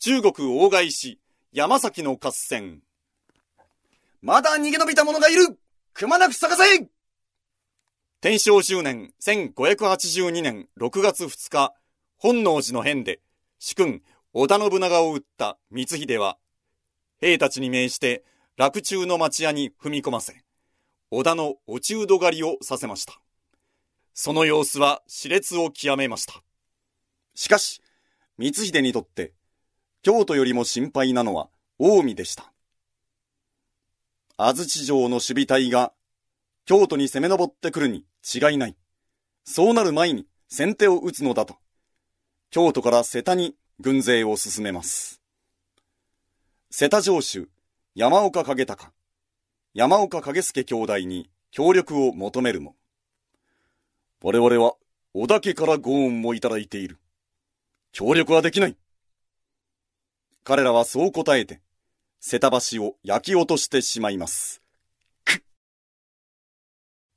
中国大返し、山崎の合戦。まだ逃げ延びた者がいるくまなく探せ天正10年1582年6月2日、本能寺の変で、主君、織田信長を撃った光秀は、兵たちに命じて、洛中の町屋に踏み込ませ、織田の落ちうど狩りをさせました。その様子は熾烈を極めました。しかし、光秀にとって、京都よりも心配なのは近江でした。安土城の守備隊が京都に攻め上ってくるに違いない。そうなる前に先手を打つのだと。京都から瀬田に軍勢を進めます。瀬田城主、山岡景隆、山岡景助兄弟に協力を求めるも。我々は織田家からご恩もいただいている。協力はできない。彼らはそう答えて、瀬田橋を焼き落としてしまいます。く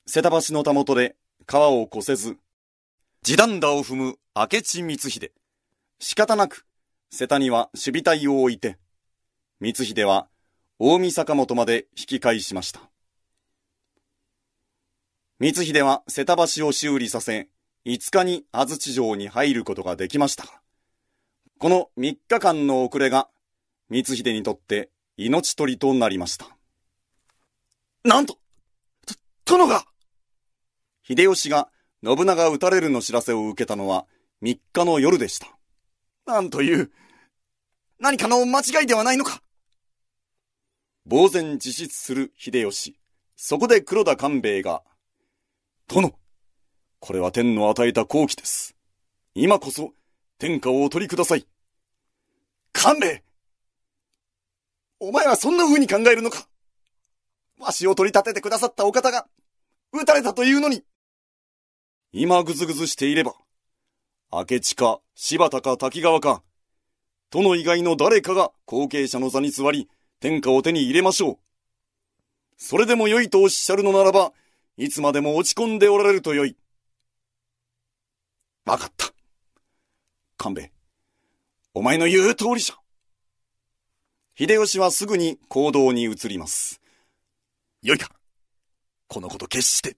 瀬田橋のたもとで川を越せず、地団打を踏む明智光秀。仕方なく、瀬田には守備隊を置いて、光秀は大見坂本まで引き返しました。光秀は瀬田橋を修理させ、5日に安土城に入ることができました、この3日間の遅れが、光秀にとって命取りとなりました。なんと、と、殿が秀吉が信長撃たれるの知らせを受けたのは3日の夜でした。なんという、何かの間違いではないのか呆然自失する秀吉。そこで黒田官兵衛が殿、これは天の与えた好機です。今こそ天下をお取りください。勘兵衛お前はそんな風に考えるのかわしを取り立ててくださったお方が、撃たれたというのに。今ぐずぐずしていれば、明智か柴田か滝川か、殿以外の誰かが後継者の座に座り、天下を手に入れましょう。それでも良いとおっしゃるのならば、いつまでも落ち込んでおられるとよい。わかった。勘兵衛、お前の言う通りじゃ。秀吉はすぐに行動に移ります。よいか。このこと決して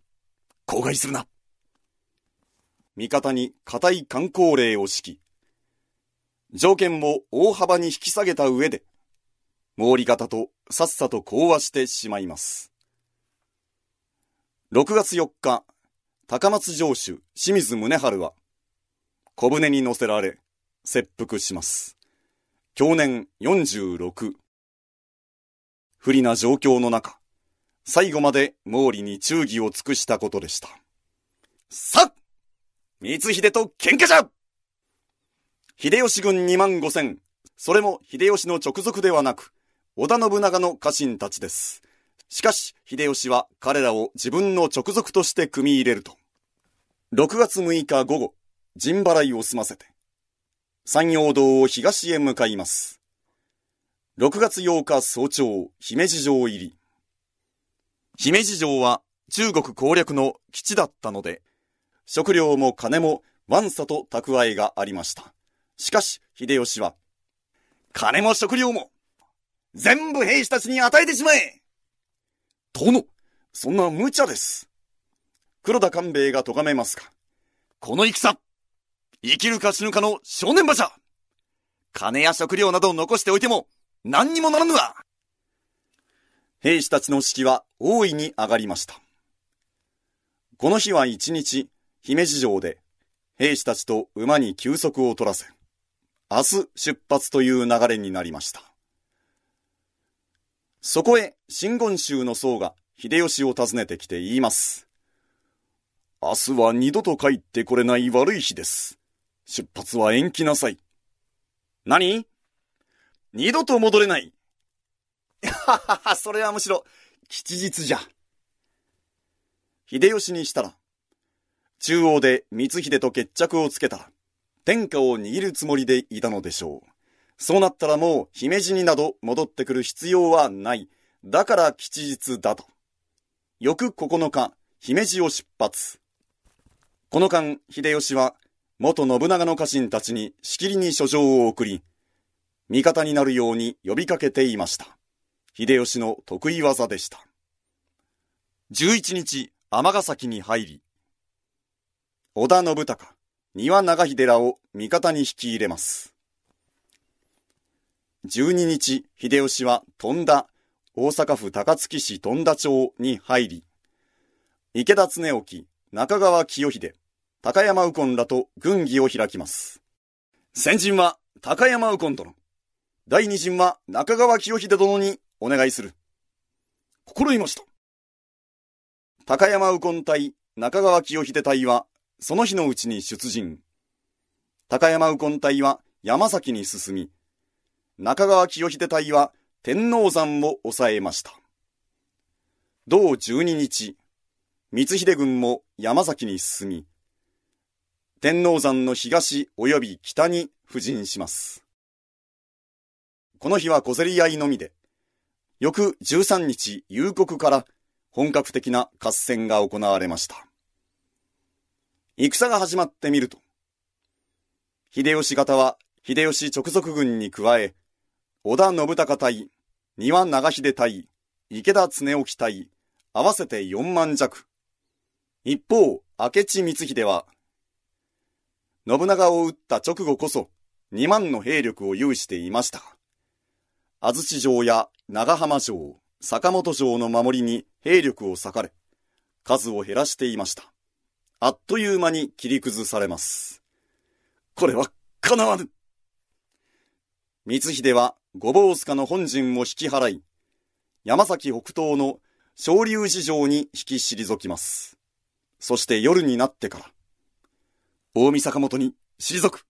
口外するな。味方に固い観光令を敷き、条件を大幅に引き下げた上で、毛利方とさっさと講和してしまいます。6月4日、高松城主清水宗春は、小舟に乗せられ、切腹します。去年46。不利な状況の中、最後まで毛利に忠義を尽くしたことでした。さっ光秀と喧嘩じゃ秀吉軍2万5千、それも秀吉の直属ではなく、織田信長の家臣たちです。しかし、秀吉は彼らを自分の直属として組み入れると、6月6日午後、陣払いを済ませて、山陽道を東へ向かいます。6月8日早朝、姫路城入り。姫路城は中国攻略の基地だったので、食料も金もワンサと蓄えがありました。しかし、秀吉は、金も食料も、全部兵士たちに与えてしまえ殿、そんな無茶です。黒田官兵衛が咎めますか。この戦、生きるか死ぬかの正念場じゃ金や食料などを残しておいても何にもならぬわ兵士たちの士気は大いに上がりました。この日は一日、姫路城で兵士たちと馬に休息を取らせ、明日出発という流れになりました。そこへ、真言宗の僧が秀吉を訪ねてきて言います。明日は二度と帰ってこれない悪い日です。出発は延期なさい。何？二度と戻れない。ははは、それはむしろ、吉日じゃ。秀吉にしたら、中央で光秀と決着をつけたら、天下を握るつもりでいたのでしょう。そうなったらもう姫路になど戻ってくる必要はない。だから吉日だと。翌9日、姫路を出発。この間、秀吉は、元信長の家臣たちにしきりに書状を送り、味方になるように呼びかけていました。秀吉の得意技でした。11日、尼崎に入り、織田信孝、庭長秀らを味方に引き入れます。12日、秀吉は富田、大阪府高槻市富田町に入り、池田恒興、中川清秀、高山右近らと軍議を開きます。先陣は高山右近殿。第二陣は中川清秀殿にお願いする。心得ました。高山右近隊、中川清秀隊は、その日のうちに出陣。高山右近隊は山崎に進み、中川清秀隊は天王山を抑えました。同12日、光秀軍も山崎に進み、天王山の東及び北に布陣します。この日は小競り合いのみで、翌13日夕刻から本格的な合戦が行われました。戦が始まってみると、秀吉方は秀吉直属軍に加え、織田信孝隊、庭長秀隊、池田恒興隊、合わせて4万弱。一方、明智光秀は、信長を撃った直後こそ2万の兵力を有していました、安土城や長浜城、坂本城の守りに兵力を割かれ、数を減らしていました。あっという間に切り崩されます。これは叶わぬ。光秀は御坊塚の本陣を引き払い、山崎北東の昇龍寺城に引き退きます。そして夜になってから、大見坂本に退く。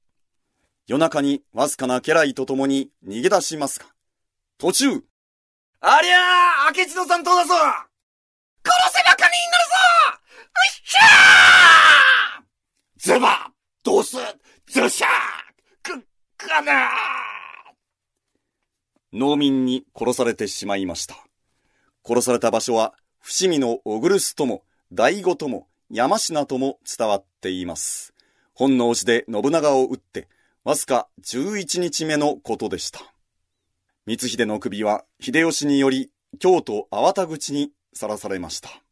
夜中にわずかな家来と共に逃げ出しますが、途中、ありゃー明智の残党だぞ殺せばカニになるぞうっひゃーズバドスズシャーく、かなー農民に殺されてしまいました。殺された場所は、伏見の小栗とも、醍醐とも、山科とも伝わっています。本能寺で信長を撃って、わずか11日目のことでした。光秀の首は秀吉により京都粟田口にさらされました。